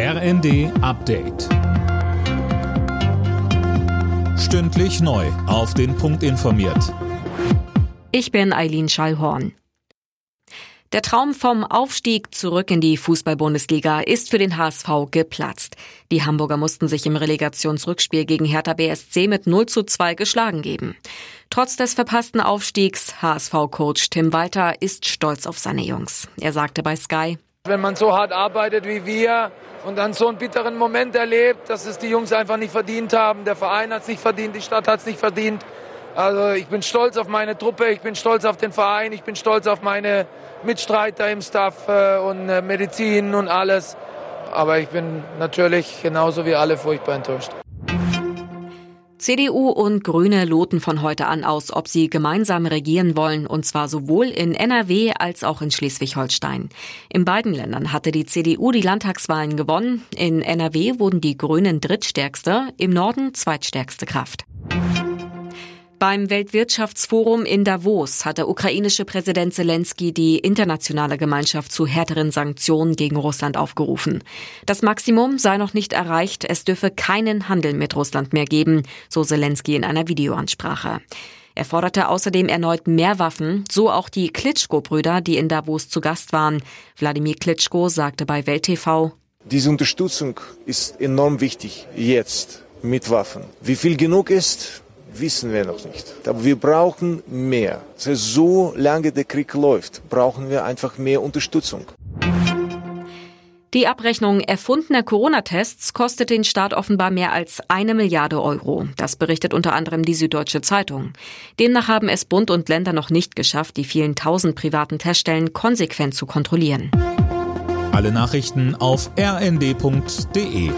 RND Update. Stündlich neu. Auf den Punkt informiert. Ich bin Eileen Schallhorn. Der Traum vom Aufstieg zurück in die Fußball-Bundesliga ist für den HSV geplatzt. Die Hamburger mussten sich im Relegationsrückspiel gegen Hertha BSC mit 0 zu 2 geschlagen geben. Trotz des verpassten Aufstiegs, HSV-Coach Tim Walter ist stolz auf seine Jungs. Er sagte bei Sky, wenn man so hart arbeitet wie wir und dann so einen bitteren Moment erlebt, dass es die Jungs einfach nicht verdient haben, der Verein hat es nicht verdient, die Stadt hat es nicht verdient. Also ich bin stolz auf meine Truppe, ich bin stolz auf den Verein, ich bin stolz auf meine Mitstreiter im Staff äh, und äh, Medizin und alles. Aber ich bin natürlich genauso wie alle furchtbar enttäuscht. CDU und Grüne loten von heute an aus, ob sie gemeinsam regieren wollen, und zwar sowohl in NRW als auch in Schleswig-Holstein. In beiden Ländern hatte die CDU die Landtagswahlen gewonnen. In NRW wurden die Grünen drittstärkste, im Norden zweitstärkste Kraft. Beim Weltwirtschaftsforum in Davos hat der ukrainische Präsident Zelensky die internationale Gemeinschaft zu härteren Sanktionen gegen Russland aufgerufen. Das Maximum sei noch nicht erreicht, es dürfe keinen Handel mit Russland mehr geben, so Zelensky in einer Videoansprache. Er forderte außerdem erneut mehr Waffen, so auch die Klitschko-Brüder, die in Davos zu Gast waren. Wladimir Klitschko sagte bei Welt TV, Diese Unterstützung ist enorm wichtig jetzt mit Waffen. Wie viel genug ist, wissen wir noch nicht. Aber wir brauchen mehr. So lange der Krieg läuft, brauchen wir einfach mehr Unterstützung. Die Abrechnung erfundener Corona-Tests kostet den Staat offenbar mehr als eine Milliarde Euro. Das berichtet unter anderem die Süddeutsche Zeitung. Demnach haben es Bund und Länder noch nicht geschafft, die vielen tausend privaten Teststellen konsequent zu kontrollieren. Alle Nachrichten auf rnd.de